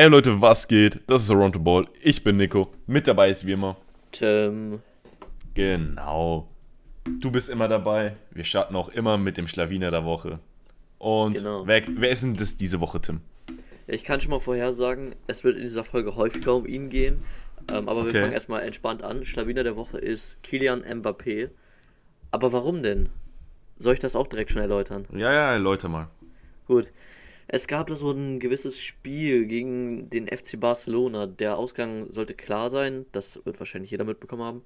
Ey Leute, was geht? Das ist Around the Ball. Ich bin Nico. Mit dabei ist wie immer. Tim. Genau. Du bist immer dabei. Wir starten auch immer mit dem Schlawiner der Woche. Und Genau. wer, wer ist denn das diese Woche, Tim? Ich kann schon mal vorhersagen, es wird in dieser Folge häufiger um ihn gehen. Ähm, aber wir Okay. fangen erstmal entspannt an. Schlawiner der Woche ist Kilian Mbappé. Aber warum denn? Soll ich das auch direkt schon erläutern? Ja, ja, Leute mal. Gut. Es gab da so ein gewisses Spiel gegen den FC Barcelona. Der Ausgang sollte klar sein. Das wird wahrscheinlich jeder mitbekommen haben.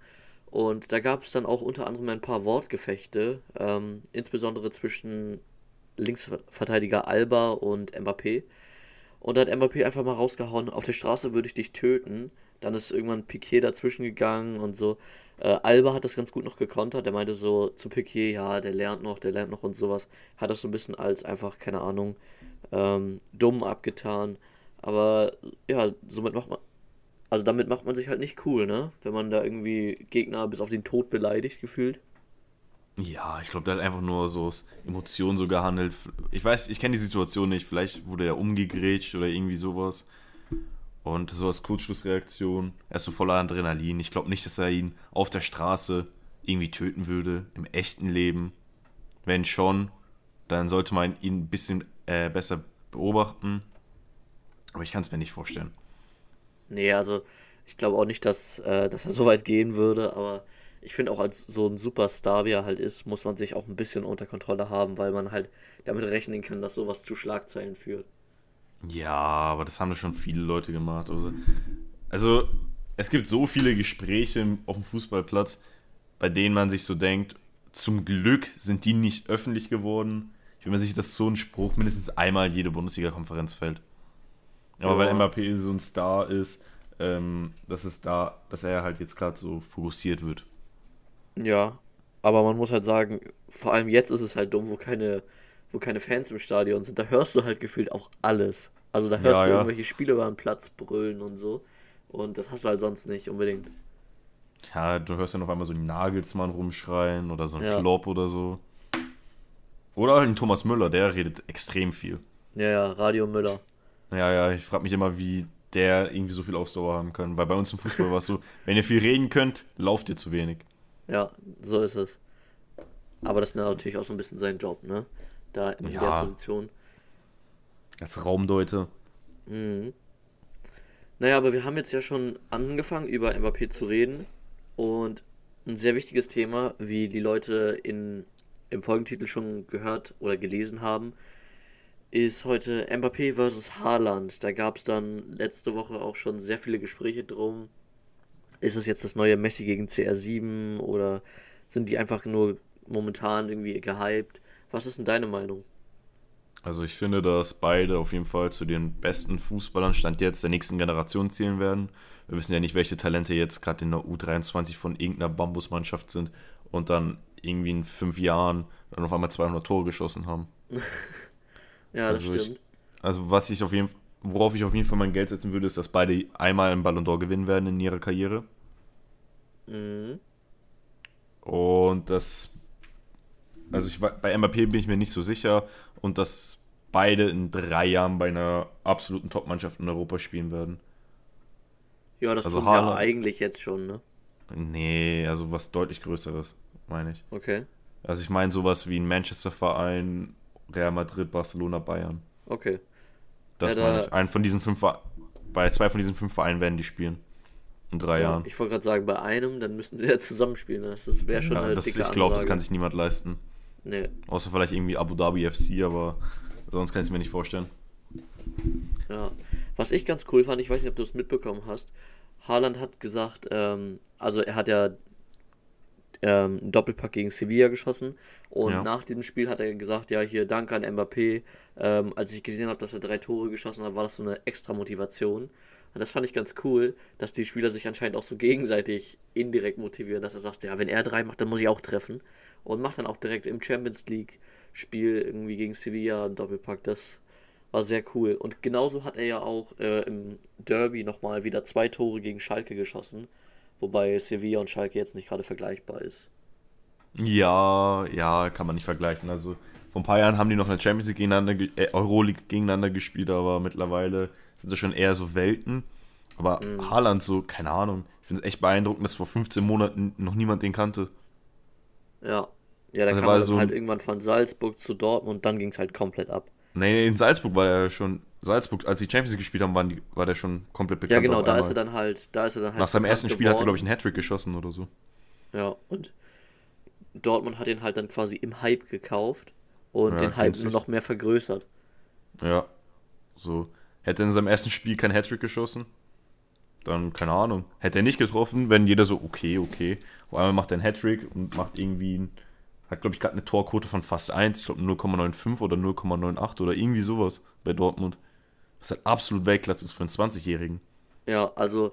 Und da gab es dann auch unter anderem ein paar Wortgefechte, ähm, insbesondere zwischen Linksverteidiger Alba und Mbappé. Und da hat Mbappé einfach mal rausgehauen, auf der Straße würde ich dich töten. Dann ist irgendwann Piquet dazwischen gegangen und so. Äh, Alba hat das ganz gut noch gekontert. Der meinte so zu Piquet, ja, der lernt noch, der lernt noch und sowas. Hat das so ein bisschen als einfach, keine Ahnung, ähm, dumm abgetan. Aber ja, somit macht man, also damit macht man sich halt nicht cool, ne? Wenn man da irgendwie Gegner bis auf den Tod beleidigt, gefühlt. Ja, ich glaube, der hat einfach nur so aus Emotionen so gehandelt. Ich weiß, ich kenne die Situation nicht. Vielleicht wurde er umgegrätscht oder irgendwie sowas. Und so als Kurzschlussreaktion. Er ist so voller Adrenalin. Ich glaube nicht, dass er ihn auf der Straße irgendwie töten würde. Im echten Leben. Wenn schon, dann sollte man ihn ein bisschen äh, besser beobachten. Aber ich kann es mir nicht vorstellen. Nee, also ich glaube auch nicht, dass, äh, dass er so weit gehen würde, aber ich finde auch als so ein Superstar, wie er halt ist, muss man sich auch ein bisschen unter Kontrolle haben, weil man halt damit rechnen kann, dass sowas zu Schlagzeilen führt. Ja, aber das haben schon viele Leute gemacht. Also, also, es gibt so viele Gespräche auf dem Fußballplatz, bei denen man sich so denkt, zum Glück sind die nicht öffentlich geworden. Ich bin mir sicher, dass so ein Spruch mindestens einmal jede Bundesliga-Konferenz fällt. Aber weil Ja. Mbappé so ein Star ist, ähm, dass es da, dass er halt jetzt gerade so fokussiert wird. Ja, aber man muss halt sagen, vor allem jetzt ist es halt dumm, wo keine, wo keine Fans im Stadion sind. Da hörst du halt gefühlt auch alles. Also da hörst Ja, du ja. irgendwelche Spieler über den Platz brüllen und so. Und das hast du halt sonst nicht unbedingt. Ja, du hörst ja noch einmal so einen Nagelsmann rumschreien oder so einen Ja. Klopp oder so. Oder halt einen Thomas Müller, der redet extrem viel. Ja, ja, Radio Müller. Ja, ja, ich frage mich immer, wie der irgendwie so viel Ausdauer haben kann. Weil bei uns im Fußball war es so, wenn ihr viel reden könnt, lauft ihr zu wenig. Ja, so ist es. Aber das ist natürlich auch so ein bisschen sein Job, ne? Da in der Ja. Position. Als Raumdeuter. Mhm. Naja, aber wir haben jetzt ja schon angefangen, über Mbappé zu reden. Und ein sehr wichtiges Thema, wie die Leute in, im Folgentitel schon gehört oder gelesen haben, ist heute Mbappé versus Haaland. Da gab es dann letzte Woche auch schon sehr viele Gespräche drum. Ist es jetzt das neue Messi gegen CR7 oder sind die einfach nur momentan irgendwie gehypt? Was ist denn deine Meinung? Also ich finde, dass beide auf jeden Fall zu den besten Fußballern Stand jetzt der nächsten Generation zählen werden. Wir wissen ja nicht, welche Talente jetzt gerade in der U23 von irgendeiner Bambusmannschaft sind und dann irgendwie in fünf Jahren dann auf einmal 200 Tore geschossen haben. Ja, das Also ich- stimmt. Also was ich auf jeden worauf ich auf jeden Fall mein Geld setzen würde, ist, dass beide einmal einen Ballon d'Or gewinnen werden in ihrer Karriere. Mhm. Und das. Also ich, bei Mbappé bin ich mir nicht so sicher. Und dass beide in drei Jahren bei einer absoluten Top-Mannschaft in Europa spielen werden. Ja, das Also tun sie ja eigentlich jetzt schon, ne? Nee, also was deutlich Größeres, meine ich. Okay. Also ich meine sowas wie ein Manchester-Verein, Real Madrid, Barcelona, Bayern. Okay. Das Ja, meine ich. Einen von diesen fünf, bei zwei von diesen fünf Vereinen werden die spielen. In drei Ja, Jahren. ich wollte gerade sagen, bei einem, dann müssten sie ja zusammenspielen. ne? Das, wäre schon Ja, eine das, dicke ich glaube, das kann sich niemand leisten. Nee, Außer vielleicht irgendwie Abu Dhabi FC, aber sonst kann ich es mir nicht vorstellen. ja. Was ich ganz cool fand, ich weiß nicht, ob du es mitbekommen hast. Haaland hat gesagt, ähm, also er hat ja ähm, einen Doppelpack gegen Sevilla geschossen und Ja. nach diesem Spiel hat er gesagt, ja, hier danke an Mbappé. Ähm, als ich gesehen habe, dass er drei Tore geschossen hat, war das so eine extra Motivation. Und das fand ich ganz cool, dass die Spieler sich anscheinend auch so gegenseitig indirekt motivieren, dass er sagt, ja, wenn er drei macht, dann muss ich auch treffen. Und macht dann auch direkt im Champions League Spiel irgendwie gegen Sevilla einen Doppelpack. Das war sehr cool. Und genauso hat er ja auch äh, im Derby nochmal wieder zwei Tore gegen Schalke geschossen. Wobei Sevilla und Schalke jetzt nicht gerade vergleichbar ist. Ja, ja, kann man nicht vergleichen. Also vor ein paar Jahren haben die noch in der Champions League gegeneinander, äh, Euroleague gegeneinander gespielt, aber mittlerweile sind das schon eher so Welten. Aber mhm. Haaland so, keine Ahnung. Ich finde es echt beeindruckend, dass vor 15 Monaten noch niemand den kannte. Ja. Ja, da also kam er so halt irgendwann von Salzburg zu Dortmund und dann ging es halt komplett ab. Nee, in Salzburg war er schon. Salzburg, als die Champions League gespielt haben, die, war der schon komplett bekannt. Ja, genau, da ist er dann halt. Da ist er dann halt Nach seinem ersten Spiel geworden. hat er, glaube ich, einen Hattrick geschossen oder so. Ja, und Dortmund hat ihn halt dann quasi im Hype gekauft und ja, den Hype nur noch mehr vergrößert. Ja, so. Hätte er in seinem ersten Spiel kein Hattrick geschossen, dann, keine Ahnung. Hätte er nicht getroffen, wenn jeder so, okay, okay. Auf einmal macht er einen Hattrick und macht irgendwie hat, glaube ich, gerade eine Torquote von fast 1, ich glaube 0,95 oder 0,98 oder irgendwie sowas bei Dortmund. Was halt absolut Weltklasse ist für einen 20-Jährigen. Ja, also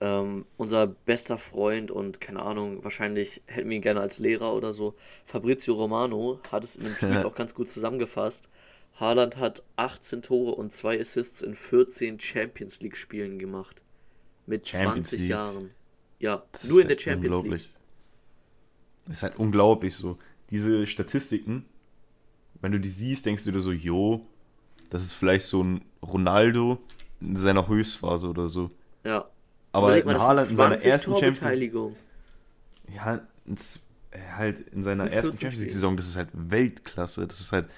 ähm, unser bester Freund und keine Ahnung, wahrscheinlich hätten wir ihn gerne als Lehrer oder so. Fabrizio Romano hat es in dem Tweet auch ganz gut zusammengefasst. Haaland hat 18 Tore und 2 Assists in 14 Champions League Spielen gemacht. Mit Champions 20 League. Jahren. Ja, das nur in der Champions unglaublich. League. Das ist halt unglaublich so. Diese Statistiken, wenn du die siehst, denkst du dir so, jo, das ist vielleicht so ein Ronaldo in seiner Höchstphase oder so. Ja. Aber in Haaland in seiner ersten Champions League. Ja, ins, äh, halt in seiner ersten Champions League-Saison, das ist halt Weltklasse. Das ist halt.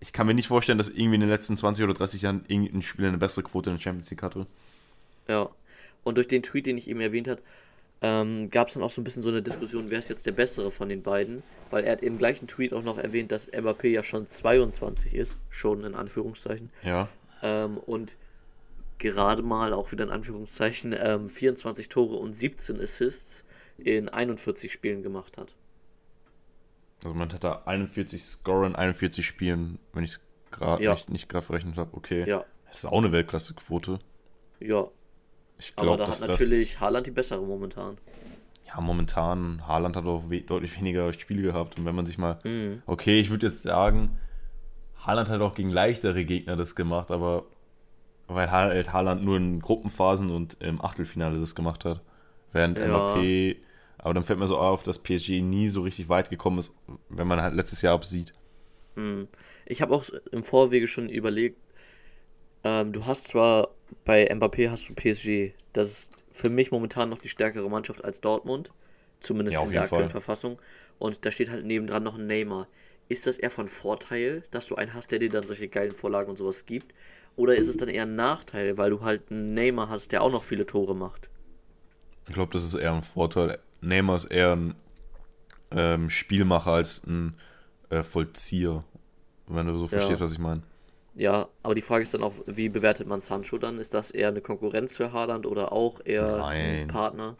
Ich kann mir nicht vorstellen, dass irgendwie in den letzten 20 oder 30 Jahren irgendein Spieler eine bessere Quote in der Champions League hatte. Ja. Und durch den Tweet, den ich eben erwähnt habe, ähm, gab es dann auch so ein bisschen so eine Diskussion, wer ist jetzt der bessere von den beiden, weil er hat im gleichen Tweet auch noch erwähnt, dass Mbappé ja schon 22 ist, schon in Anführungszeichen. Ja. Ähm, und gerade mal auch wieder in Anführungszeichen ähm, 24 Tore und 17 Assists in 41 Spielen gemacht hat. Also man hat da 41 Score in 41 Spielen, wenn ich es gerade ja. nicht, nicht gerade verrechnet habe. Okay. Ja. Das ist auch eine Weltklasse-Quote. Ja, ich glaub, Aber da hat natürlich Haaland die bessere momentan. Ja, momentan, Haaland hat auch we deutlich weniger Spiele gehabt. Und wenn man sich mal. Mhm. Okay, ich würde jetzt sagen, Haaland hat auch gegen leichtere Gegner das gemacht, aber weil Haaland nur in Gruppenphasen und im Achtelfinale das gemacht hat. Während ja. Mbappé. Aber dann fällt mir so auf, dass PSG nie so richtig weit gekommen ist, wenn man halt letztes Jahr absieht. Mhm. Ich habe auch im Vorwege schon überlegt, ähm, du hast zwar bei Mbappé hast du PSG. Das ist für mich momentan noch die stärkere Mannschaft als Dortmund. Zumindest ja, in der aktuellen Fall. Verfassung. Und da steht halt nebendran noch ein Neymar. Ist das eher von Vorteil, dass du einen hast, der dir dann solche geilen Vorlagen und sowas gibt? Oder ist es dann eher ein Nachteil, weil du halt einen Neymar hast, der auch noch viele Tore macht? Ich glaube, das ist eher ein Vorteil. Neymar ist eher ein ähm, Spielmacher als ein äh, Vollzieher. Wenn du so verstehst, ja. was ich meine. Ja, aber die Frage ist dann auch, wie bewertet man Sancho dann? Ist das eher eine Konkurrenz für Haaland oder auch eher Nein. ein Partner?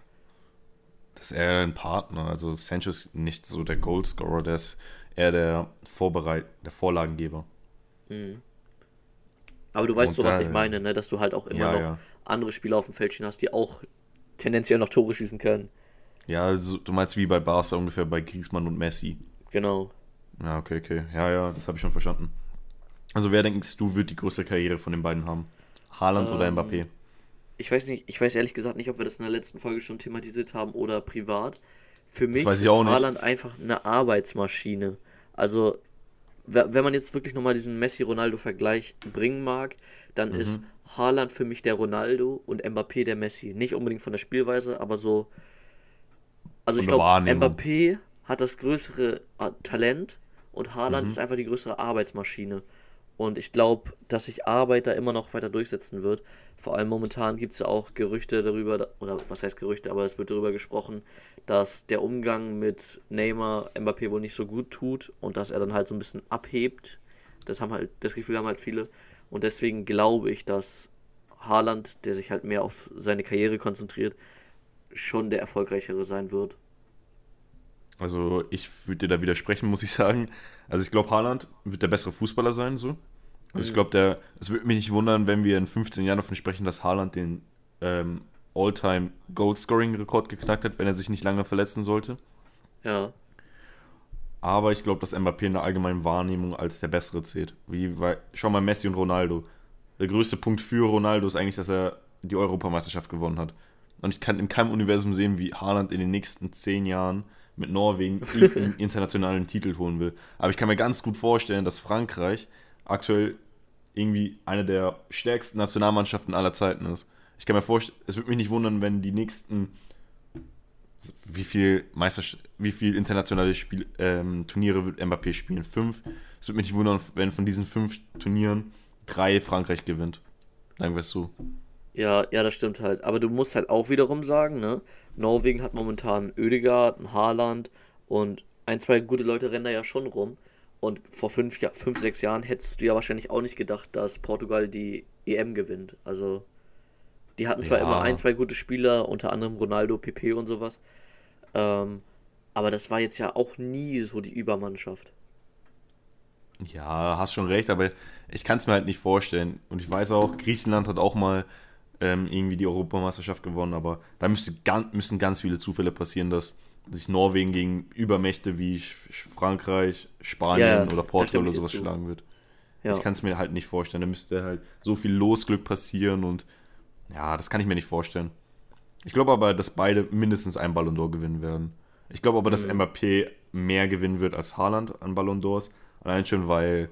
Das ist eher ein Partner. Also Sancho ist nicht so der Goalscorer, der ist eher der Vorbereit der Vorlagengeber. Mhm. Aber du weißt Und so, was ich meine, ne? dass du halt auch immer ja, noch ja. andere Spieler auf dem Feld stehen hast, die auch tendenziell noch Tore schießen können. Ja, also, du meinst wie bei Barca ungefähr bei Griezmann und Messi. Genau. Ja, okay, okay. Ja, ja, das habe ich schon verstanden. Also wer denkst du, wird die größte Karriere von den beiden haben? Haaland ähm, oder Mbappé? Ich weiß nicht, ich weiß ehrlich gesagt nicht, ob wir das in der letzten Folge schon thematisiert haben oder privat. Für mich ist Haaland einfach eine Arbeitsmaschine. Also, wenn man jetzt wirklich nochmal diesen Messi-Ronaldo-Vergleich bringen mag, dann mhm. ist Haaland für mich der Ronaldo und Mbappé der Messi. Nicht unbedingt von der Spielweise, aber so. Also ich glaube, Mbappé hat das größere äh, Talent und Haaland mhm. ist einfach die größere Arbeitsmaschine. Und ich glaube, dass sich Arbeit da immer noch weiter durchsetzen wird. Vor allem momentan gibt es ja auch Gerüchte darüber, oder was heißt Gerüchte, aber es wird darüber gesprochen, dass der Umgang mit Neymar Mbappé wohl nicht so gut tut und dass er dann halt so ein bisschen abhebt. Das haben halt, das Gefühl haben halt viele. Und deswegen glaube ich, dass Haaland, der sich halt mehr auf seine Karriere konzentriert, schon der erfolgreichere sein wird. Also ich würde dir da widersprechen, muss ich sagen. Also ich glaube, Haaland wird der bessere Fußballer sein, so. Also ich glaube, der, es würde mich nicht wundern, wenn wir in 15 Jahren davon sprechen, dass Haaland den ähm, All-Time Goal-Scoring-Rekord geknackt hat, wenn er sich nicht lange verletzen sollte. Ja. Aber ich glaube, dass Mbappé in der allgemeinen Wahrnehmung als der Bessere zählt. Wie, weil, schau mal, Messi und Ronaldo. Der größte Punkt für Ronaldo ist eigentlich, dass er die Europameisterschaft gewonnen hat. Und ich kann in keinem Universum sehen, wie Haaland in den nächsten 10 Jahren mit Norwegen irgendeinen internationalen Titel holen will. Aber ich kann mir ganz gut vorstellen, dass Frankreich aktuell irgendwie eine der stärksten Nationalmannschaften aller Zeiten ist. Ich kann mir vorstellen, es würde mich nicht wundern, wenn die nächsten wie viel Meister, wie viel internationale Spiel, ähm, Turniere wird Mbappé spielen? Fünf. Es würde mich nicht wundern, wenn von diesen fünf Turnieren drei Frankreich gewinnt. Wir es so. Ja, ja, das stimmt halt. Aber du musst halt auch wiederum sagen, ne? Norwegen hat momentan Ödegaard, ein Haaland und ein, zwei gute Leute rennen da ja schon rum. Und vor fünf, ja, fünf, sechs Jahren hättest du ja wahrscheinlich auch nicht gedacht, dass Portugal die EM gewinnt. Also, die hatten zwar Ja. immer ein, zwei gute Spieler, unter anderem Ronaldo, PP und sowas. Ähm, aber das war jetzt ja auch nie so die Übermannschaft. Ja, hast schon recht, aber ich kann es mir halt nicht vorstellen. Und ich weiß auch, Griechenland hat auch mal ähm, irgendwie die Europameisterschaft gewonnen, aber da müsste ganz, müssen ganz viele Zufälle passieren, dass sich Norwegen gegen Übermächte wie Frankreich, Spanien Ja, oder Portugal oder sowas zu. schlagen wird. Ja. Ich kann es mir halt nicht vorstellen. Da müsste halt so viel Losglück passieren und ja, das kann ich mir nicht vorstellen. Ich glaube aber, dass beide mindestens einen Ballon d'Or gewinnen werden. Ich glaube aber, dass Mhm. Mbappé mehr gewinnen wird als Haaland an Ballon d'Ors. Allein schon, weil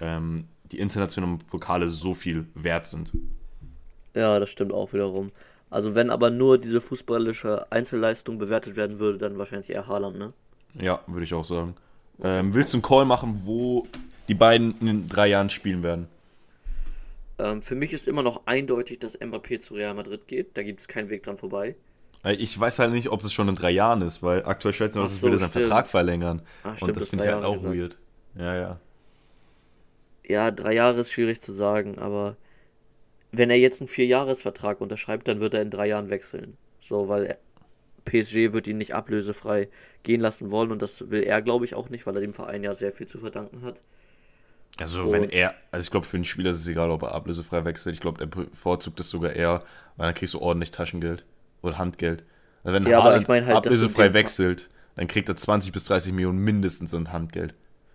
ähm, die internationalen Pokale so viel wert sind. Ja, das stimmt auch wiederum. Also wenn aber nur diese fußballische Einzelleistung bewertet werden würde, dann wahrscheinlich eher Haaland, ne? Ja, würde ich auch sagen. Ähm, willst du einen Call machen, wo die beiden in drei Jahren spielen werden? Ähm, für mich ist immer noch eindeutig, dass Mbappé zu Real Madrid geht. Da gibt es keinen Weg dran vorbei. Äh, Ich weiß halt nicht, ob es schon in drei Jahren ist, weil aktuell schätzen wir, dass es wieder seinen. Vertrag verlängern. Ach, stimmt, Und das das finde ich halt auch gesagt. weird. Ja, ja. Ja, drei Jahre ist schwierig zu sagen, aber wenn er jetzt einen Vierjahresvertrag unterschreibt, dann wird er in drei Jahren wechseln. So, weil er, PSG wird ihn nicht ablösefrei gehen lassen wollen und das will er, glaube ich, auch nicht, weil er dem Verein ja sehr viel zu verdanken hat. Also, wenn Und- er, also ich glaube, für einen Spieler ist es egal, ob er ablösefrei wechselt. Ich glaube, er bevorzugt es sogar eher, weil dann kriegst du ordentlich Taschengeld oder Handgeld. Also wenn Ja, aber Haaland ich meine halt, ablösefrei wechselt, dann kriegt er 20 bis 30 Millionen mindestens an Handgeld.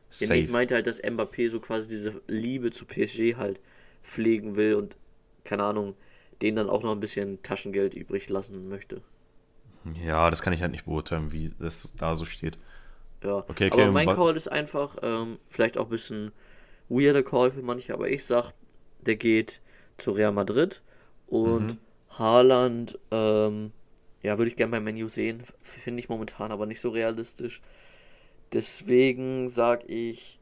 Safe. ich meinte halt, dass Mbappé so quasi diese Liebe zu PSG halt pflegen will und, keine Ahnung, denen dann auch noch ein bisschen Taschengeld übrig lassen möchte. Ja, das kann ich halt nicht beurteilen, wie das da so steht. Ja, Okay, okay, aber mein Call ist einfach, ähm, vielleicht auch ein bisschen weirder Call für manche, aber ich sag, der geht zu Real Madrid und Mhm. Haaland, ähm, ja, würde ich gerne bei Menu sehen, finde ich momentan aber nicht so realistisch. Deswegen sag ich,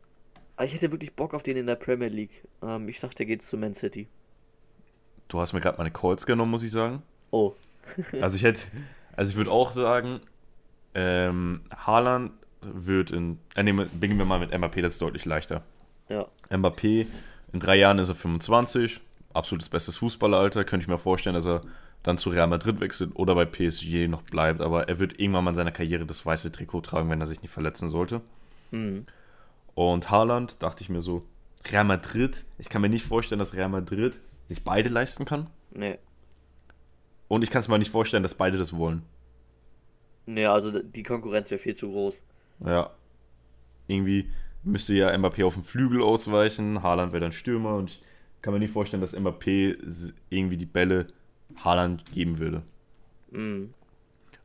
ah, ich hätte wirklich Bock auf den in der Premier League. Ähm, ich sag, der geht zu Man City. Du hast mir gerade meine Calls genommen, muss ich sagen. Oh, Also ich hätte, also ich würde auch sagen, ähm, Haaland wird in, äh, nee, beginnen wir mal mit Mbappé, das ist deutlich leichter. ja. Mbappé, in drei Jahren ist er 25, absolutes bestes Fußballeralter. Könnte ich mir vorstellen, dass er dann zu Real Madrid wechselt oder bei PSG noch bleibt. Aber er wird irgendwann mal in seiner Karriere das weiße Trikot tragen, wenn er sich nicht verletzen sollte. Hm. Und Haaland, dachte ich mir so, Real Madrid, ich kann mir nicht vorstellen, dass Real Madrid sich beide leisten kann. Nee. Und ich kann es mir nicht vorstellen, dass beide das wollen. Nee, also die Konkurrenz wäre viel zu groß. Ja. Irgendwie müsste ja Mbappé auf den Flügel ausweichen, Haaland wäre dann Stürmer und ich kann mir nicht vorstellen, dass Mbappé irgendwie die Bälle Haaland geben würde. Hm.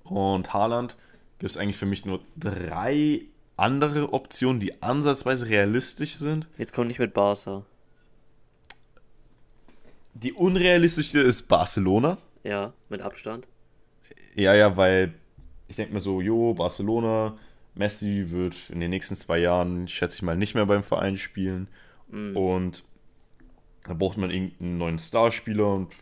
Und Haaland gibt es eigentlich für mich nur drei andere Optionen, die ansatzweise realistisch sind. Jetzt kommt nicht mit Barca. Die unrealistischste ist Barcelona. Ja, mit Abstand. Ja, ja, weil ich denke mir so, jo, Barcelona, Messi wird in den nächsten zwei Jahren, schätze ich mal, nicht mehr beim Verein spielen. Hm. Und da braucht man irgendeinen neuen Starspieler und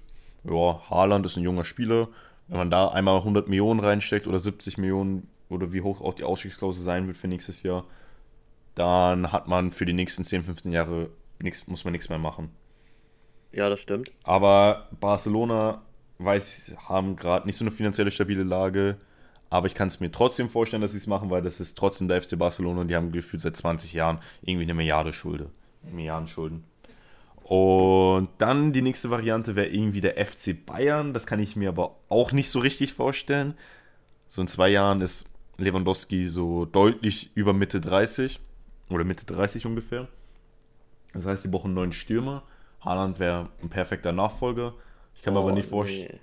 ja, Haaland ist ein junger Spieler. Wenn man da einmal 100 Millionen reinsteckt oder 70 Millionen oder wie hoch auch die Ausstiegsklausel sein wird für nächstes Jahr, dann hat man für die nächsten 10, 15 Jahre nichts, muss man nichts mehr machen. Ja, das stimmt. Aber Barcelona weiß, haben gerade nicht so eine finanzielle stabile Lage. Aber ich kann es mir trotzdem vorstellen, dass sie es machen, weil das ist trotzdem der FC Barcelona und die haben gefühlt seit 20 Jahren irgendwie eine Milliarde Schulde. Milliarden Schulden. Und dann die nächste Variante wäre irgendwie der FC Bayern. Das kann ich mir aber auch nicht so richtig vorstellen. So in zwei Jahren ist Lewandowski so deutlich über Mitte 30 oder Mitte 30 ungefähr. Das heißt, sie brauchen einen neuen Stürmer. Haaland wäre ein perfekter Nachfolger. Ich kann mir aber Oh, nicht vorstellen, nee.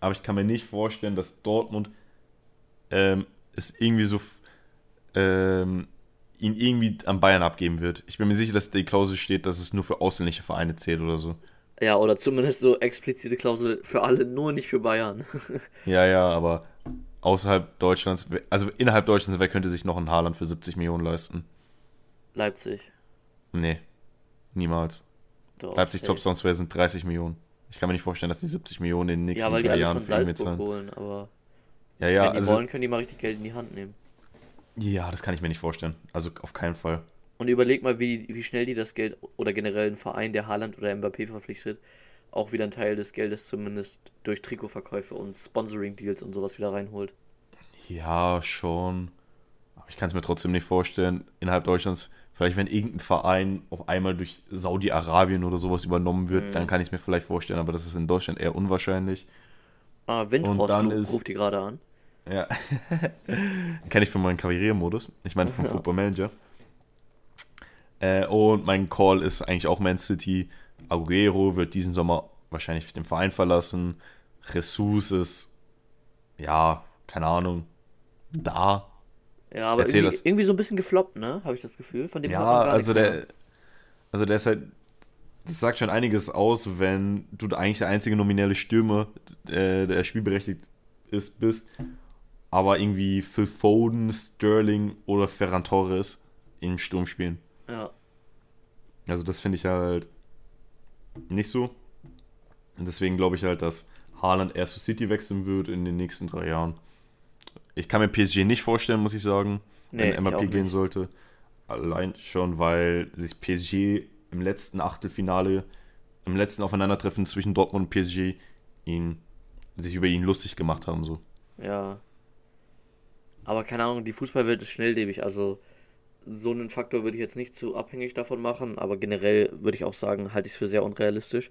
aber ich kann mir nicht vorstellen, dass Dortmund ähm, es irgendwie so ähm, ihn irgendwie an Bayern abgeben wird. Ich bin mir sicher, dass die Klausel steht, dass es nur für ausländische Vereine zählt oder so. Ja, oder zumindest so explizite Klausel für alle, nur nicht für Bayern. ja, ja, aber außerhalb Deutschlands, also innerhalb Deutschlands, wer könnte sich noch ein Haaland für 70 Millionen leisten? Leipzig. Nee, niemals. Doch, Leipzig Top Transfer sind 30 Millionen. Ich kann mir nicht vorstellen, dass die 70 Millionen in den nächsten ja, weil drei die Jahren von Salzburg holen, aber ja, ja, wenn die also, wollen, können die mal richtig Geld in die Hand nehmen. Ja, das kann ich mir nicht vorstellen. Also auf keinen Fall. Und überleg mal, wie, wie schnell die das Geld oder generell ein Verein, der Haaland oder Mbappé verpflichtet, auch wieder einen Teil des Geldes zumindest durch Trikotverkäufe und Sponsoring-Deals und sowas wieder reinholt. Ja, schon. Aber ich kann es mir trotzdem nicht vorstellen, innerhalb Deutschlands, vielleicht wenn irgendein Verein auf einmal durch Saudi-Arabien oder sowas übernommen wird, mhm. dann kann ich es mir vielleicht vorstellen, aber das ist in Deutschland eher unwahrscheinlich. Ah, Windhorst ruft die gerade an. Ja. Kenne ich von meinem Karrieremodus. Ich meine vom ja. Football Manager. Äh, und mein Call ist eigentlich auch Man City. Aguero wird diesen Sommer wahrscheinlich den Verein verlassen. Jesus ist, ja, keine Ahnung, da. Ja, aber irgendwie, irgendwie, so ein bisschen gefloppt, ne? Habe ich das Gefühl. Von dem ja, also der, also der ist halt, das sagt schon einiges aus, wenn du eigentlich der einzige nominelle Stürmer, äh, der spielberechtigt ist, bist aber irgendwie Phil Foden, Sterling oder Ferran Torres im Sturm spielen. Ja. Also das finde ich halt nicht so. Und deswegen glaube ich halt, dass Haaland erst zu City wechseln wird in den nächsten drei Jahren. Ich kann mir PSG nicht vorstellen, muss ich sagen, nee, wenn MAP gehen sollte. Allein schon, weil sich PSG im letzten Achtelfinale, im letzten Aufeinandertreffen zwischen Dortmund und PSG ihn, sich über ihn lustig gemacht haben. So. Ja, aber keine Ahnung, die Fußballwelt ist schnelllebig. Also so einen Faktor würde ich jetzt nicht zu abhängig davon machen, aber generell würde ich auch sagen, halte ich es für sehr unrealistisch.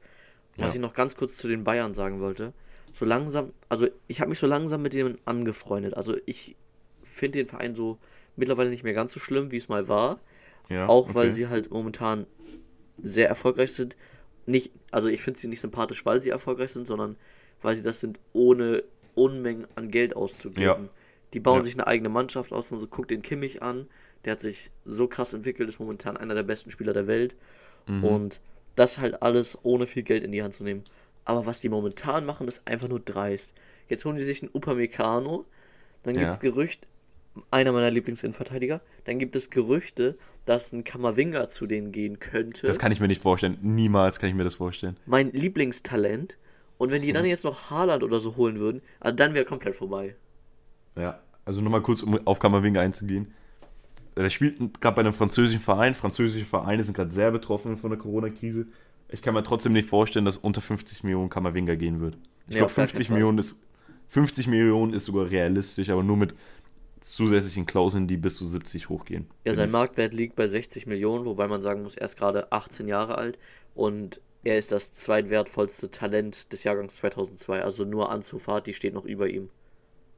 Ja. Was ich noch ganz kurz zu den Bayern sagen wollte. So langsam, also ich habe mich so langsam mit denen angefreundet. Also ich finde den Verein so mittlerweile nicht mehr ganz so schlimm, wie es mal war. Ja, auch okay. weil sie halt momentan sehr erfolgreich sind. Nicht, also ich finde sie nicht sympathisch, weil sie erfolgreich sind, sondern weil sie das sind, ohne Unmengen an Geld auszugeben. Ja. Die bauen ja. sich eine eigene Mannschaft aus und so. Guckt den Kimmich an. Der hat sich so krass entwickelt, ist momentan einer der besten Spieler der Welt. Mhm. Und das halt alles ohne viel Geld in die Hand zu nehmen. Aber was die momentan machen, ist einfach nur dreist. Jetzt holen die sich einen Upamecano. Dann gibt es ja. Gerücht, einer meiner Lieblingsinnenverteidiger. Dann gibt es Gerüchte, dass ein Kammerwinger zu denen gehen könnte. Das kann ich mir nicht vorstellen. Niemals kann ich mir das vorstellen. Mein Lieblingstalent. Und wenn die dann jetzt noch Haaland oder so holen würden, also dann wäre komplett vorbei. Ja, also nochmal kurz, um auf Kammerwinger einzugehen. Er spielt gerade bei einem französischen Verein. Französische Vereine sind gerade sehr betroffen von der Corona-Krise. Ich kann mir trotzdem nicht vorstellen, dass unter 50 Millionen Kammerwinger gehen wird. Ich ja, glaube, 50 Millionen ist 50 Millionen ist sogar realistisch, aber nur mit zusätzlichen Klauseln, die bis zu 70 hochgehen. Ja, sein ich. Marktwert liegt bei 60 Millionen, wobei man sagen muss, er ist gerade 18 Jahre alt und er ist das zweitwertvollste Talent des Jahrgangs 2002. Also nur Anzufahrt, die steht noch über ihm.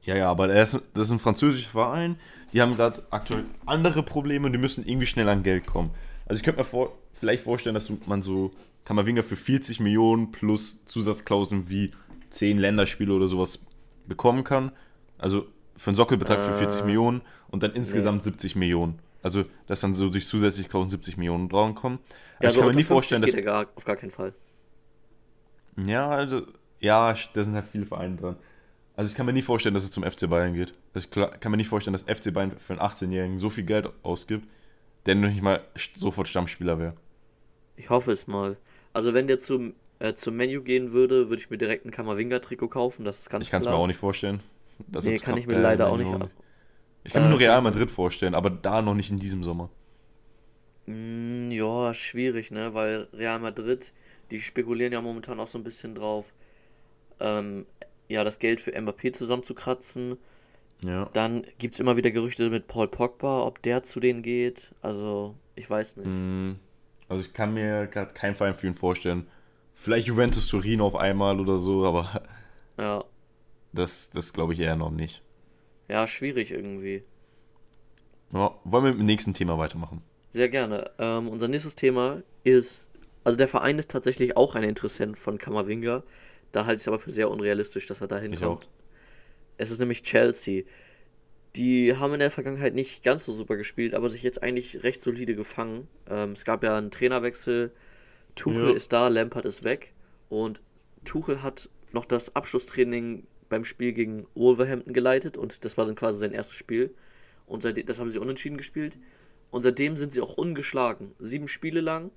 Ja, ja, aber das ist, das ist ein französischer Verein. Die haben gerade aktuell andere Probleme und die müssen irgendwie schnell an Geld kommen. Also ich könnte mir vor, vielleicht vorstellen, dass man so Kammerwinger für 40 Millionen plus Zusatzklauseln wie 10 Länderspiele oder sowas bekommen kann. Also für einen Sockelbetrag äh, für 40 Millionen und dann insgesamt nee. 70 Millionen. Also, dass dann so durch zusätzliche Klauseln 70 Millionen drankommen. Aber ja, ich so kann mir nicht vorstellen, dass. Gar, auf gar keinen Fall. Ja, also, ja, da sind halt viele Vereine dran. Also ich kann mir nicht vorstellen, dass es zum FC Bayern geht. Also ich kann mir nicht vorstellen, dass FC Bayern für einen 18-Jährigen so viel Geld ausgibt, der noch nicht mal sofort Stammspieler wäre. Ich hoffe es mal. Also wenn der zum, äh, zum Menu gehen würde, würde ich mir direkt ein Kammerwinger-Trikot kaufen. Das ist ganz Ich kann es mir auch nicht vorstellen. Das nee, kann ich mir äh, leider auch nicht. Ab. Ich kann mir nur Real Madrid vorstellen, aber da noch nicht in diesem Sommer. Mm, ja, schwierig, ne? Weil Real Madrid, die spekulieren ja momentan auch so ein bisschen drauf. Ähm, ja, das Geld für Mbappé zusammenzukratzen. Ja. Dann gibt es immer wieder Gerüchte mit Paul Pogba, ob der zu denen geht. Also, ich weiß nicht. Mm, also, ich kann mir gerade keinen Verein für ihn vorstellen. Vielleicht Juventus Turin auf einmal oder so, aber. Ja. Das, das glaube ich eher noch nicht. Ja, schwierig irgendwie. Ja, wollen wir mit dem nächsten Thema weitermachen? Sehr gerne. Ähm, unser nächstes Thema ist. Also, der Verein ist tatsächlich auch ein Interessent von Kammerwinger. Da halte ich es aber für sehr unrealistisch, dass er da hinkommt. Es ist nämlich Chelsea. Die haben in der Vergangenheit nicht ganz so super gespielt, aber sich jetzt eigentlich recht solide gefangen. Ähm, es gab ja einen Trainerwechsel. Tuchel Ja. ist da, Lampard ist weg. Und Tuchel hat noch das Abschlusstraining beim Spiel gegen Wolverhampton geleitet und das war dann quasi sein erstes Spiel. Und seitdem, das haben sie unentschieden gespielt. Und seitdem sind sie auch ungeschlagen. Sieben Spiele lang.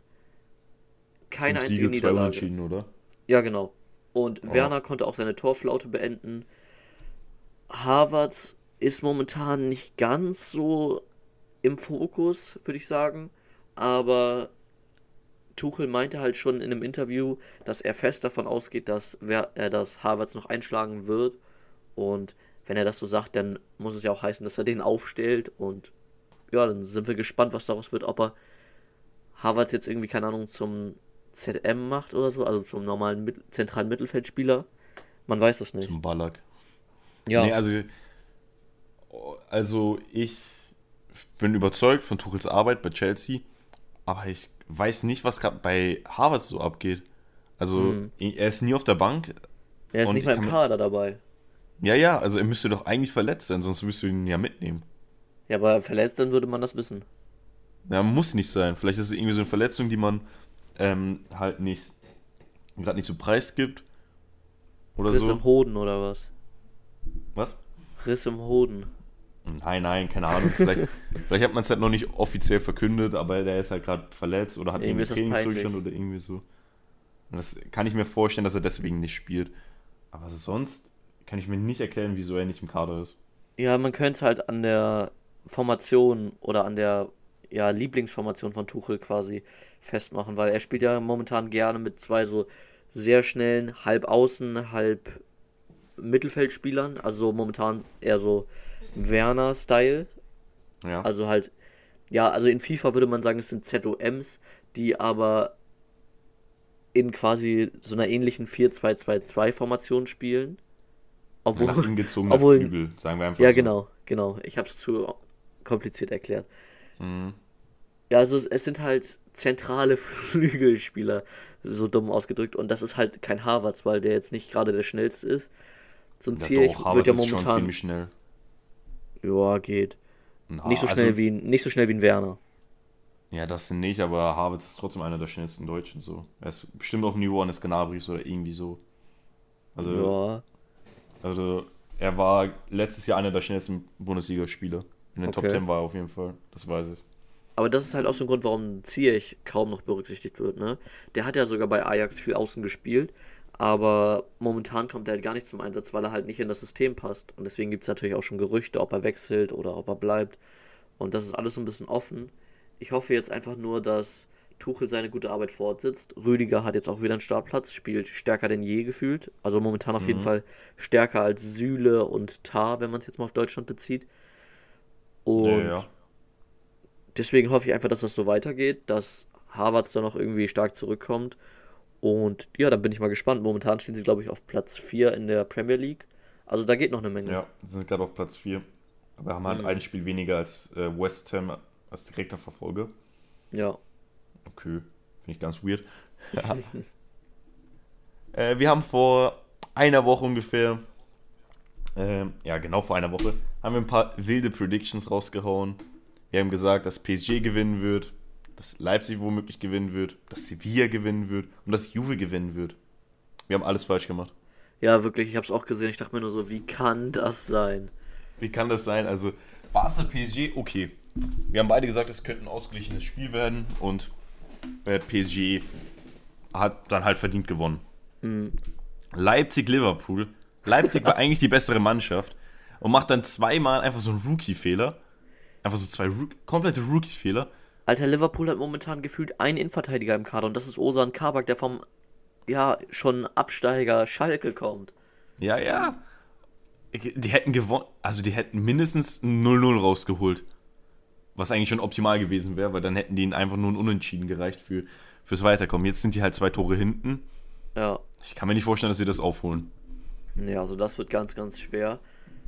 Keine Fünf einzige Siege, zwei Niederlage. Unentschieden, oder? Ja, genau. Und Ja. Werner konnte auch seine Torflaute beenden. Harvards ist momentan nicht ganz so im Fokus, würde ich sagen. Aber Tuchel meinte halt schon in einem Interview, dass er fest davon ausgeht, dass, wer, äh, dass Harvards noch einschlagen wird. Und wenn er das so sagt, dann muss es ja auch heißen, dass er den aufstellt. Und ja, dann sind wir gespannt, was daraus wird. Ob er Harvards jetzt irgendwie, keine Ahnung, zum ZM macht oder so, also zum normalen Mit zentralen Mittelfeldspieler. Man weiß es nicht. Zum Ballack. Ja, Nee, also, also ich bin überzeugt von Tuchels Arbeit bei Chelsea, aber ich weiß nicht, was gerade bei Harvard so abgeht. Also Mhm. er ist nie auf der Bank. er ist nicht ich mal im Kader dabei. Ja, ja, also er müsste doch eigentlich verletzt sein, sonst müsstest du ihn ja mitnehmen. Ja, aber verletzt, dann würde man das wissen. Ja, muss nicht sein. Vielleicht ist es irgendwie so eine Verletzung, die man ähm, halt nicht gerade nicht so preisgibt. Oder Riss so. im Hoden oder was? Was? Riss im Hoden. Nein, nein, keine Ahnung. Vielleicht, vielleicht hat man es halt noch nicht offiziell verkündet, aber der ist halt gerade verletzt oder hat Irgendwie Trainingsrückstand oder irgendwie so. Und das kann ich mir vorstellen, dass er deswegen nicht spielt. Aber sonst kann ich mir nicht erklären, wieso er nicht im Kader ist. Ja, man könnte halt an der Formation oder an der ja, Lieblingsformation von Tuchel quasi festmachen, weil er spielt ja momentan gerne mit zwei so sehr schnellen, halb außen, halb Mittelfeldspielern, also momentan eher so Werner-Style, Ja. Also halt, ja, also in FIFA würde man sagen, es sind ZOMs, die aber in quasi so einer ähnlichen 4-2-2-2-Formation spielen. Nach Obwohl, ihm gezogener obwohl- Flügel, sagen wir einfach ja so. genau, genau. Ich habe es zu kompliziert erklärt. Mhm. Ja, also es, es sind halt zentrale Flügelspieler, so dumm ausgedrückt. Und das ist halt kein Harvards, weil der jetzt nicht gerade der schnellste ist. So ein Ja, Ziyech doch, wird ja ist schon momentan, ziemlich schnell. Ja, geht. Na, Nicht so also- schnell wie, nicht so schnell wie ein Werner. Ja, das nicht, aber Havertz ist trotzdem einer der schnellsten Deutschen. So. Er ist bestimmt auf dem Niveau eines Gnabrys oder irgendwie so. Also, Ja, also er war letztes Jahr einer der schnellsten Bundesligaspieler. In den Top Okay. 10 war er auf jeden Fall, das weiß ich. Aber das ist halt auch so ein Grund, warum Ziyech kaum noch berücksichtigt wird, ne? Der hat ja sogar bei Ajax viel außen gespielt, aber momentan kommt er halt gar nicht zum Einsatz, weil er halt nicht in das System passt. Und deswegen gibt es natürlich auch schon Gerüchte, ob er wechselt oder ob er bleibt. Und das ist alles so ein bisschen offen. Ich hoffe jetzt einfach nur, dass Tuchel seine gute Arbeit fortsetzt. Rüdiger hat jetzt auch wieder einen Startplatz, spielt stärker denn je gefühlt. Also momentan auf jeden Mhm. Fall stärker als Süle und Tar, wenn man es jetzt mal auf Deutschland bezieht. Und ja, ja. deswegen hoffe ich einfach, dass das so weitergeht, dass Harvards dann noch irgendwie stark zurückkommt. Und ja, dann bin ich mal gespannt. Momentan stehen sie, glaube ich, auf Platz 4 in der Premier League. Also da geht noch eine Menge. ja, sind gerade auf Platz 4. Aber haben halt Mhm. ein Spiel weniger als äh, West Ham als direkter Verfolger. Ja. Okay, finde ich ganz weird. Ja. äh, wir haben vor einer Woche ungefähr, ähm, ja genau vor einer Woche, haben wir ein paar wilde Predictions rausgehauen. Wir haben gesagt, dass PSG gewinnen wird, dass Leipzig womöglich gewinnen wird, dass Sevilla gewinnen wird und dass Juve gewinnen wird. Wir haben alles falsch gemacht. Ja, wirklich, ich habe es auch gesehen. Ich dachte mir nur so, wie kann das sein? Wie kann das sein? Also, Barca PSG, okay. Wir haben beide gesagt, es könnte ein ausgeglichenes Spiel werden und äh, PSG hat dann halt verdient gewonnen. Hm. Leipzig-Liverpool. Leipzig war eigentlich die bessere Mannschaft und macht dann zweimal einfach so einen Rookie-Fehler. Einfach so zwei Rook komplette Rookie-Fehler. Alter, Liverpool hat momentan gefühlt einen Innenverteidiger im Kader und das ist Osan Kabak, der vom, ja, schon Absteiger Schalke kommt. Ja, ja. Die hätten gewonnen, also die hätten mindestens ein 0-0 rausgeholt. Was eigentlich schon optimal gewesen wäre, weil dann hätten die ihnen einfach nur ein Unentschieden gereicht für, fürs Weiterkommen. Jetzt sind die halt zwei Tore hinten. Ja. Ich kann mir nicht vorstellen, dass sie das aufholen. Ja, also das wird ganz, ganz schwer.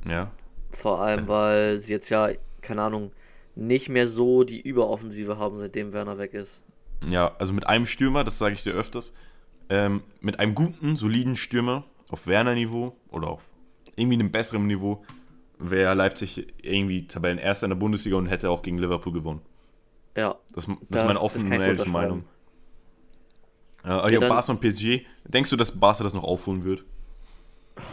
Ja. Vor allem, weil sie jetzt ja, keine Ahnung, nicht mehr so die Überoffensive haben, seitdem Werner weg ist. Ja, also mit einem Stürmer, das sage ich dir öfters, ähm, mit einem guten, soliden Stürmer auf Werner-Niveau oder auf irgendwie einem besseren Niveau wäre Leipzig irgendwie Tabellenerster in der Bundesliga und hätte auch gegen Liverpool gewonnen. Ja. Das, das Da- ist meine offene ehrliche. Meinung. Äh, ja, Ja, Barca und PSG. Denkst du, dass Barca das noch aufholen wird?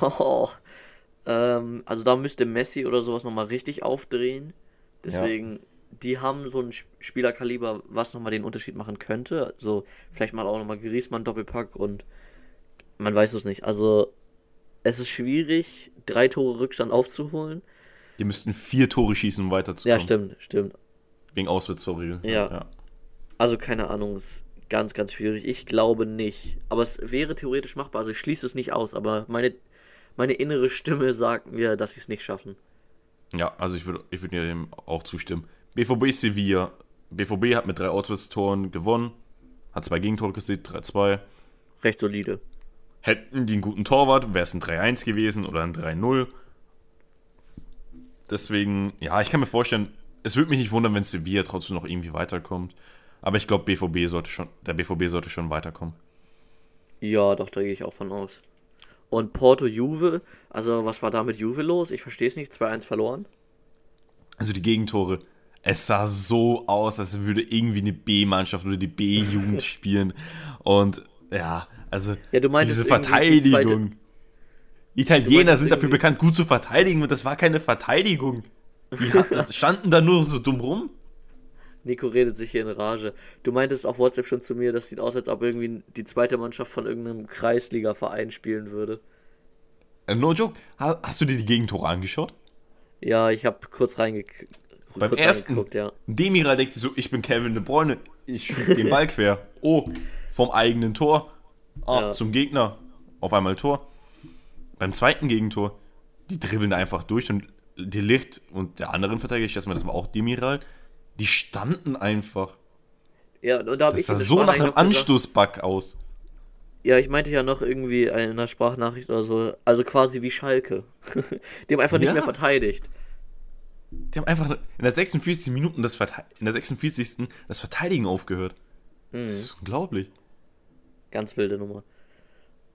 Oh, ähm, also da müsste Messi oder sowas nochmal richtig aufdrehen. Deswegen, die haben so ein Sp- Spielerkaliber, was nochmal den Unterschied machen könnte. Also vielleicht mal auch nochmal Griezmann Doppelpack und man weiß es nicht. Also es ist schwierig, drei Tore Rückstand aufzuholen. Die müssten vier Tore schießen, um weiterzukommen. Ja, stimmt, stimmt. Wegen Auswärtstorregel. Ja. Also keine Ahnung, ist ganz, ganz schwierig. Ich glaube nicht. Aber es wäre theoretisch machbar. Also ich schließe es nicht aus, aber meine, meine innere Stimme sagt mir, dass sie es nicht schaffen. Ja, also ich würde ich würd dem auch zustimmen. BVB Sevilla. BVB hat mit drei Auswärtstoren gewonnen. Hat zwei Gegentore gesehen, 3-2. Recht solide. Hätten die einen guten Torwart, wäre es ein 3-1 gewesen oder ein 3-0. Deswegen, ja, ich kann mir vorstellen, es würde mich nicht wundern, wenn Sevilla trotzdem noch irgendwie weiterkommt. Aber ich glaube, BVB sollte schon, der BVB sollte schon weiterkommen. Ja, doch, da gehe ich auch von aus. Und Porto Juve, also was war da mit Juve los? Ich verstehe es nicht, 2-1 verloren. Also die Gegentore. Es sah so aus, als würde irgendwie eine B-Mannschaft oder die B-Jugend spielen. Und ja, also Ja, diese irgendwie die Verteidigung. Italiener sind dafür bekannt, gut zu verteidigen und das war keine Verteidigung. Die standen da nur so dumm rum. Nico redet sich hier in Rage. Du meintest auf WhatsApp schon zu mir, das sieht aus, als ob irgendwie die zweite Mannschaft von irgendeinem Kreisliga-Verein spielen würde. Äh, No joke. Ha- Hast du dir die Gegentore angeschaut? Ja, ich habe kurz reingeguckt. Beim kurz ersten, ja. Demiral denkt sich so, ich bin Kevin De Bruyne, ich schieb den Ball quer. Oh, vom eigenen Tor ah, Ja. zum Gegner. Auf einmal Tor. Beim zweiten Gegentor, die dribbeln einfach durch und die Licht und der anderen Verteidiger, ich schätze mal, das war auch Demiral, die standen einfach. Ja, und da habe Das ich sah so nach einem Anstoßback aus. Ja, ich meinte ja noch irgendwie in einer Sprachnachricht oder so, also quasi wie Schalke. Die haben einfach nicht Ja. mehr verteidigt. Die haben einfach in der 46. Minuten das Verte in der 46. das Verteidigen aufgehört. Mhm. Das ist unglaublich. Ganz wilde Nummer.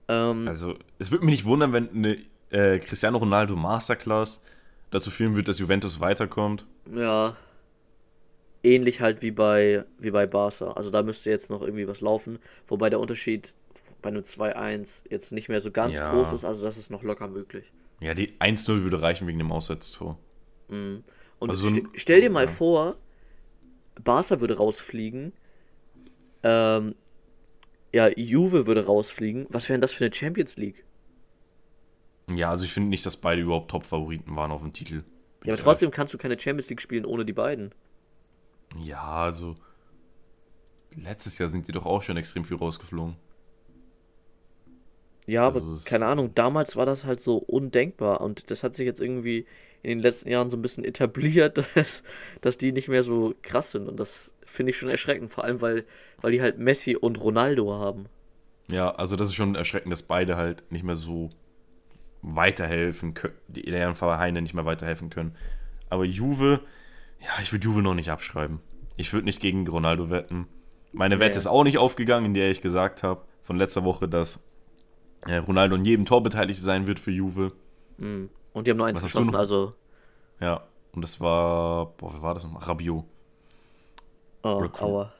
Ähm, Also, es würde mich nicht wundern, wenn eine äh, Cristiano Ronaldo Masterclass dazu führen wird, dass Juventus weiterkommt. ja. Ähnlich halt wie bei, wie bei Barca. Also da müsste jetzt noch irgendwie was laufen. Wobei der Unterschied bei einem 2-1 jetzt nicht mehr so ganz Ja. groß ist. Also das ist noch locker möglich. Ja, die 1-0 würde reichen wegen dem Auswärtstor. Mhm. Und Also st stell dir mal ja. vor, Barca würde rausfliegen. Ähm, ja, Juve würde rausfliegen. Was wäre denn das für eine Champions League? Ja, also ich finde nicht, dass beide überhaupt Top-Favoriten waren auf dem Titel. Ja, aber trotzdem kannst du keine Champions League spielen ohne die beiden. Ja, also. Letztes Jahr sind die doch auch schon extrem viel rausgeflogen. Ja, aber Also es- keine Ahnung, damals war das halt so undenkbar und das hat sich jetzt irgendwie in den letzten Jahren so ein bisschen etabliert, dass, dass die nicht mehr so krass sind und das finde ich schon erschreckend, vor allem weil, weil die halt Messi und Ronaldo haben. Ja, also das ist schon erschreckend, dass beide halt nicht mehr so weiterhelfen können, die deren Vereine nicht mehr weiterhelfen können. Aber Juve, ja, ich würde Juve noch nicht abschreiben. Ich würde nicht gegen Ronaldo wetten. Meine Wette Nee. ist auch nicht aufgegangen, in der ich gesagt habe von letzter Woche, dass äh, Ronaldo in jedem Tor beteiligt sein wird für Juve. Mhm. Und die haben nur eins Was geschossen, also Ja, und das war, boah, wer war das nochmal? Rabiot. oh, Recruit. aua.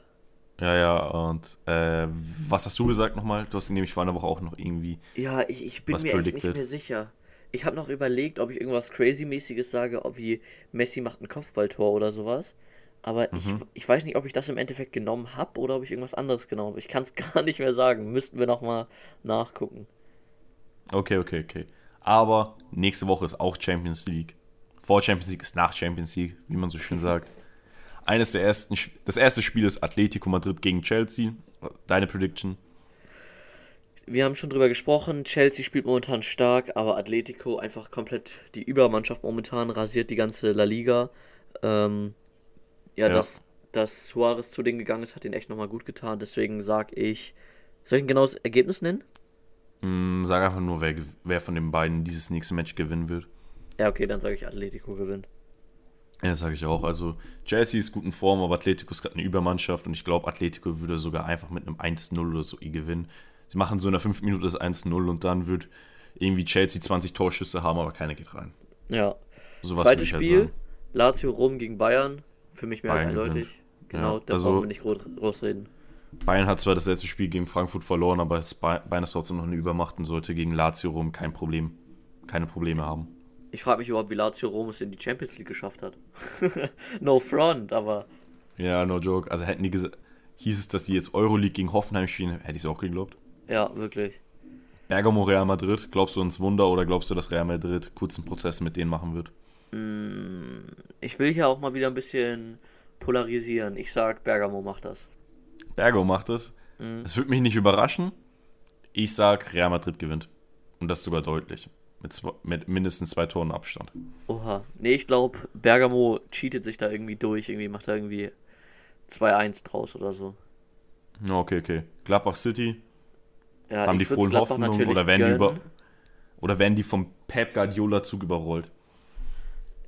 Ja, ja, und äh, was hast du gesagt nochmal? Du hast nämlich vor einer Woche auch noch irgendwie. Ja, ich, ich bin mir echt nicht mehr sicher. Ich habe noch überlegt, ob ich irgendwas Crazy-mäßiges sage, ob wie Messi macht ein Kopfballtor oder sowas. Aber ich, Mhm. ich weiß nicht, ob ich das im Endeffekt genommen habe oder ob ich irgendwas anderes genommen habe. Ich kann es gar nicht mehr sagen. Müssten wir nochmal nachgucken. Okay, okay, okay. Aber nächste Woche ist auch Champions League. Vor Champions League ist nach Champions League, wie man so schön sagt. Eines der ersten, das erste Spiel ist Atletico Madrid gegen Chelsea. Deine Prediction? Wir haben schon drüber gesprochen. Chelsea spielt momentan stark, aber Atletico einfach komplett die Übermannschaft momentan rasiert die ganze La Liga. Ähm, ja, Ja. Dass, dass Suarez zu denen gegangen ist, hat ihnen echt nochmal gut getan. Deswegen sag ich. Soll ich ein genaues Ergebnis nennen? Hm, sag einfach nur, wer, wer von den beiden dieses nächste Match gewinnen wird. Ja, okay, dann sage ich Atletico gewinnt. Ja, das sage ich auch. Also, Chelsea ist gut in Form, aber Atletico ist gerade eine Übermannschaft und ich glaube, Atletico würde sogar einfach mit einem 1-0 oder so gewinnen. Sie machen so in der 5 Minute das 1-0 und dann wird irgendwie Chelsea 20 Torschüsse haben, aber keiner geht rein. Ja. Sowas Zweites würde ich halt Spiel, sagen. Lazio Rom gegen Bayern. Für mich mehr Bayern als eindeutig. gewinnt. Genau, Ja, da also- brauchen wir nicht groß, reden. Bayern hat zwar das letzte Spiel gegen Frankfurt verloren, aber Bayern ist trotzdem noch eine Übermacht und sollte gegen Lazio Rom kein Problem, keine Probleme haben. Ich frage mich überhaupt, wie Lazio Rom es in die Champions League geschafft hat. no front, aber Ja, no joke. Also hätten die gesagt, hieß es, dass die jetzt Euroleague gegen Hoffenheim spielen, hätte ich es auch geglaubt. Ja, wirklich. Bergamo Real Madrid, glaubst du ans Wunder oder glaubst du, dass Real Madrid kurzen Prozess mit denen machen wird? Mm, Ich will hier auch mal wieder ein bisschen polarisieren. Ich sag, Bergamo macht das. Bergamo macht es. Mhm. Es würde mich nicht überraschen. Ich sag, Real Madrid gewinnt. Und das sogar deutlich. Mit, zwei, mit mindestens zwei Toren Abstand. Oha. Nee, ich glaube, Bergamo cheatet sich da irgendwie durch. Irgendwie macht da irgendwie 2-1 draus oder so. Okay, okay. Gladbach City, Ja, haben die Gladbach Hoffnungen oder werden die über oder werden die vom Pep Guardiola Zug überrollt?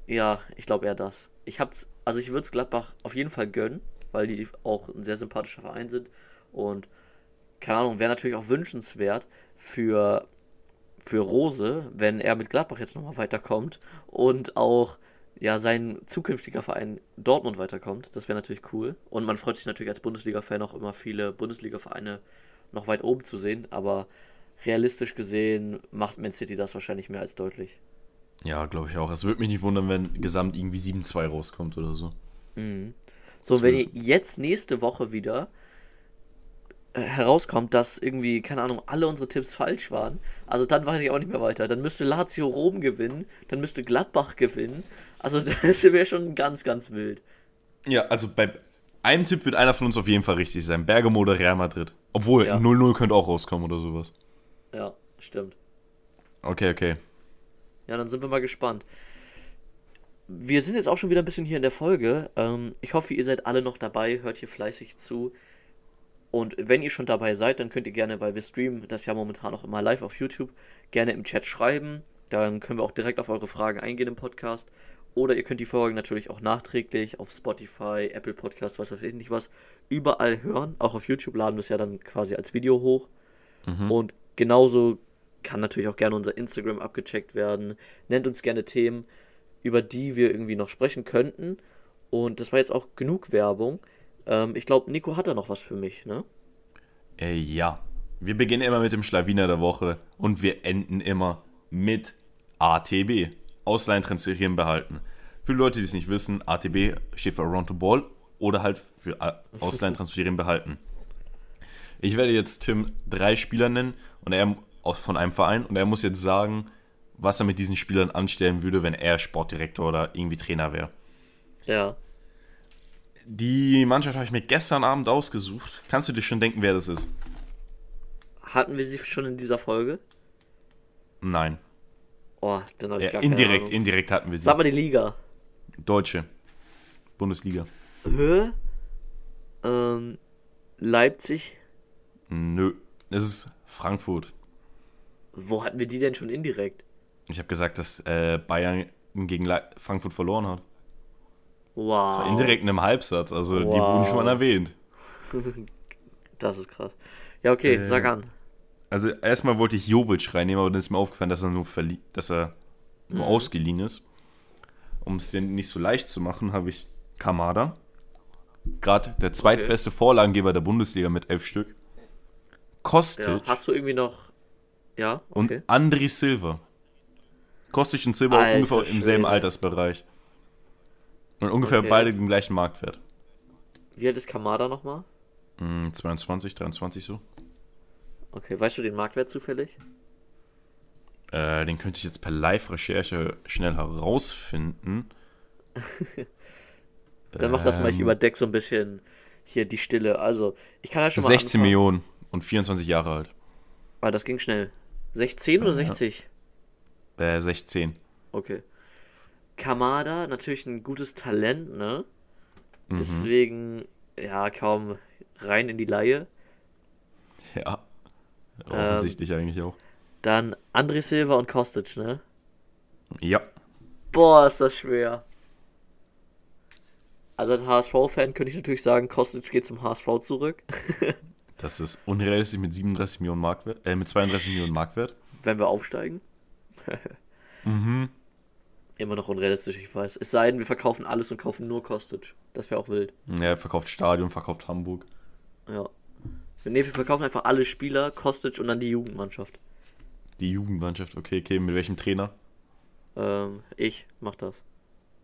Ja, ich glaube eher das. Ich hab's, also ich würde es Gladbach auf jeden Fall gönnen, weil die auch ein sehr sympathischer Verein sind. Und keine Ahnung, wäre natürlich auch wünschenswert für, für Rose, wenn er mit Gladbach jetzt nochmal weiterkommt und auch ja sein zukünftiger Verein Dortmund weiterkommt. Das wäre natürlich cool. Und man freut sich natürlich als Bundesliga-Fan auch immer viele Bundesliga-Vereine noch weit oben zu sehen. Aber realistisch gesehen macht Man City das wahrscheinlich mehr als deutlich. Ja, glaube ich auch. Es würde mich nicht wundern, wenn gesamt irgendwie 7-2 rauskommt oder so. Mhm. So, Das wenn ihr jetzt nächste Woche wieder äh, herauskommt, dass irgendwie, keine Ahnung, alle unsere Tipps falsch waren, also dann weiß ich auch nicht mehr weiter. Dann müsste Lazio Rom gewinnen, dann müsste Gladbach gewinnen. Also das wäre schon ganz, ganz wild. Ja, also bei einem Tipp wird einer von uns auf jeden Fall richtig sein. Bergamo oder Real Madrid. Obwohl, Ja. 0-0 könnte auch rauskommen oder sowas. Ja, stimmt. Okay, okay. Ja, dann sind wir mal gespannt. Wir sind jetzt auch schon wieder ein bisschen hier in der Folge. Ähm, ich hoffe, ihr seid alle noch dabei, hört hier fleißig zu. Und wenn ihr schon dabei seid, dann könnt ihr gerne, weil wir streamen das ja momentan auch immer live auf YouTube, gerne im Chat schreiben. Dann können wir auch direkt auf eure Fragen eingehen im Podcast. Oder ihr könnt die Folgen natürlich auch nachträglich auf Spotify, Apple Podcasts, was weiß ich nicht was, überall hören. Auch auf YouTube laden wir es ja dann quasi als Video hoch. Mhm. Und genauso kann natürlich auch gerne unser Instagram abgecheckt werden. Nennt uns gerne Themen, über die wir irgendwie noch sprechen könnten. Und das war jetzt auch genug Werbung. Ähm, ich glaube, Nico hat da noch was für mich, ne? Äh, ja. Wir beginnen immer mit dem Schlawiner der Woche und wir enden immer mit ATB. Ausleihen, transferieren, behalten. Für Leute, die es nicht wissen, ATB steht für Around the Ball oder halt für A- Ausleihen, transferieren, behalten. Ich werde jetzt Tim drei Spieler nennen und er von einem Verein und er muss jetzt sagen, was er mit diesen Spielern anstellen würde, wenn er Sportdirektor oder irgendwie Trainer wäre. Ja. Die Mannschaft habe ich mir gestern Abend ausgesucht. Kannst du dir schon denken, wer das ist? Hatten wir sie schon in dieser Folge? Nein. Oh, dann habe ich Ja, gar keine indirekt, Ahnung. indirekt hatten wir sie. Sag mal die Liga. Deutsche. Bundesliga. Hä? Ähm, Leipzig. Nö. Es ist Frankfurt. Wo hatten wir die denn schon indirekt? Ich habe gesagt, dass äh, Bayern gegen Le Frankfurt verloren hat. Wow. Das war indirekt in einem Halbsatz, also die Wow. wurden schon mal erwähnt. Das ist krass. Ja, okay, Äh, sag an. Also erstmal wollte ich Jovic reinnehmen, aber dann ist mir aufgefallen, dass er nur, verlie dass er nur Mhm. ausgeliehen ist. Um es dir nicht so leicht zu machen, habe ich Kamada. Gerade der zweitbeste Vorlagengeber der Bundesliga mit elf Stück. Kostic Ja, hast du irgendwie noch. Ja, und okay. Andri Silva. Kostic und Silva auch Alter ungefähr im selben. Altersbereich. Und ungefähr Okay. beide den gleichen Marktwert. Wie alt ist Kamada nochmal? Hm, 22, 23 so. Okay, weißt du den Marktwert zufällig? Äh, den könnte ich jetzt per Live-Recherche schnell herausfinden. Dann mach das mal, ich Ähm, überdeck so ein bisschen hier die Stille. Also, ich kann ja schon mal 16 anfangen. Millionen und 24 Jahre alt. Ah, das ging schnell. 16 oder Ja. 60? Äh, 16. Okay. Kamada, natürlich ein gutes Talent, ne? Mhm. Deswegen, ja, kaum rein in die Laie. Ja. Ähm, Offensichtlich eigentlich auch. Dann André Silva und Kostic, ne? Ja. Boah, ist das schwer. Also als HSV-Fan könnte ich natürlich sagen, Kostic geht zum HSV zurück. Das ist unrealistisch mit 37 Millionen Marktwert, äh, mit 32 Millionen Marktwert. wenn wir aufsteigen. Mhm. Immer noch unrealistisch, ich weiß. Es sei denn, wir verkaufen alles und kaufen nur Kostic. Das wäre auch wild. Ja, verkauft Stadion, verkauft Hamburg. Ja. Nee, wir verkaufen einfach alle Spieler, Kostic und dann die Jugendmannschaft. Die Jugendmannschaft, okay, okay. Mit welchem Trainer? Ähm, ich mach das.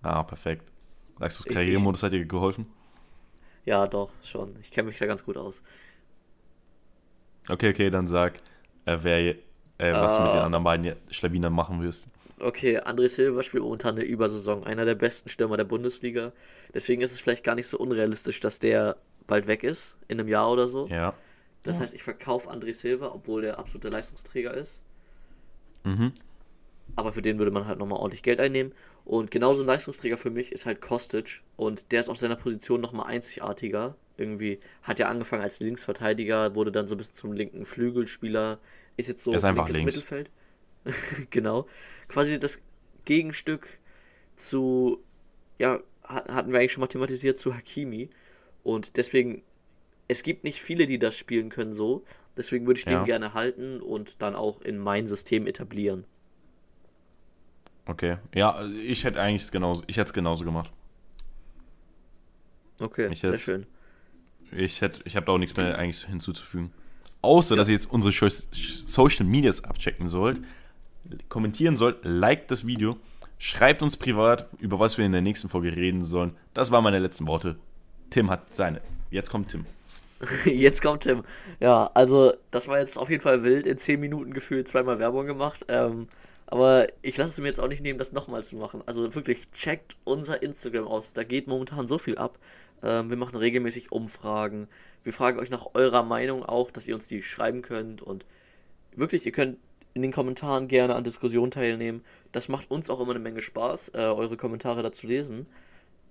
Ah, perfekt. Sagst du, Ich- Karrieremodus hat dir geholfen? Ja, doch, schon. Ich kenne mich da ganz gut aus. Okay, okay, dann sag, äh, wer, äh, was du mit den Ah. anderen beiden Schlawinern machen wirst. Okay, André Silva spielt momentan eine Übersaison, einer der besten Stürmer der Bundesliga. Deswegen ist es vielleicht gar nicht so unrealistisch, dass der bald weg ist, in einem Jahr oder so. Ja. Das heißt, ich verkaufe André Silva, obwohl der absolute Leistungsträger ist. Mhm. Aber für den würde man halt nochmal ordentlich Geld einnehmen. Und genauso ein Leistungsträger für mich ist halt Kostic. Und der ist auf seiner Position nochmal einzigartiger. Irgendwie hat ja angefangen als Linksverteidiger, wurde dann so ein bisschen zum linken Flügelspieler. Ist jetzt so Er ist einfach linkes links. Mittelfeld. genau. Quasi das Gegenstück zu, ja, hat- hatten wir eigentlich schon mal thematisiert, zu Hakimi. Und deswegen, es gibt nicht viele, die das spielen können so. Deswegen würde ich den Ja. gerne halten und dann auch in mein System etablieren. Okay. Ja, ich hätte eigentlich genauso, ich hätte es genauso gemacht. Okay, Ich sehr schön. Ich hätte, ich habe da auch nichts mehr eigentlich hinzuzufügen. Außer, dass ihr jetzt unsere Social Medias abchecken sollt, kommentieren sollt, liked das Video, schreibt uns privat, über was wir in der nächsten Folge reden sollen. Das waren meine letzten Worte. Tim hat seine. Jetzt kommt Tim. Jetzt kommt Tim. Ja, also das war jetzt auf jeden Fall wild. In 10 Minuten gefühlt zweimal Werbung gemacht. Ähm, aber ich lasse es mir jetzt auch nicht nehmen, das nochmal zu machen. Also wirklich, checkt unser Instagram aus. Da geht momentan so viel ab. Ähm, wir machen regelmäßig Umfragen. Wir fragen euch nach eurer Meinung auch, dass ihr uns die schreiben könnt. Und wirklich, ihr könnt in den Kommentaren gerne an Diskussionen teilnehmen. Das macht uns auch immer eine Menge Spaß, äh, eure Kommentare dazu lesen.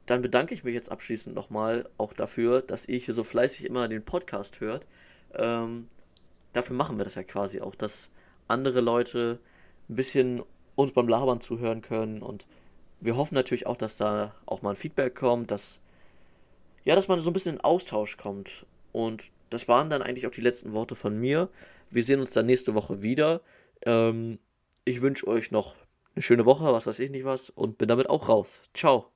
Dann bedanke ich mich jetzt abschließend nochmal auch dafür, dass ihr hier so fleißig immer den Podcast hört. Ähm, dafür machen wir das ja quasi auch, dass andere Leute ein bisschen uns beim Labern zuhören können. Und wir hoffen natürlich auch, dass da auch mal ein Feedback kommt, dass ja, dass man so ein bisschen in Austausch kommt. Und das waren dann eigentlich auch die letzten Worte von mir. Wir sehen uns dann nächste Woche wieder. Ähm, ich wünsche euch noch eine schöne Woche, was weiß ich nicht was, und bin damit auch raus. Ciao.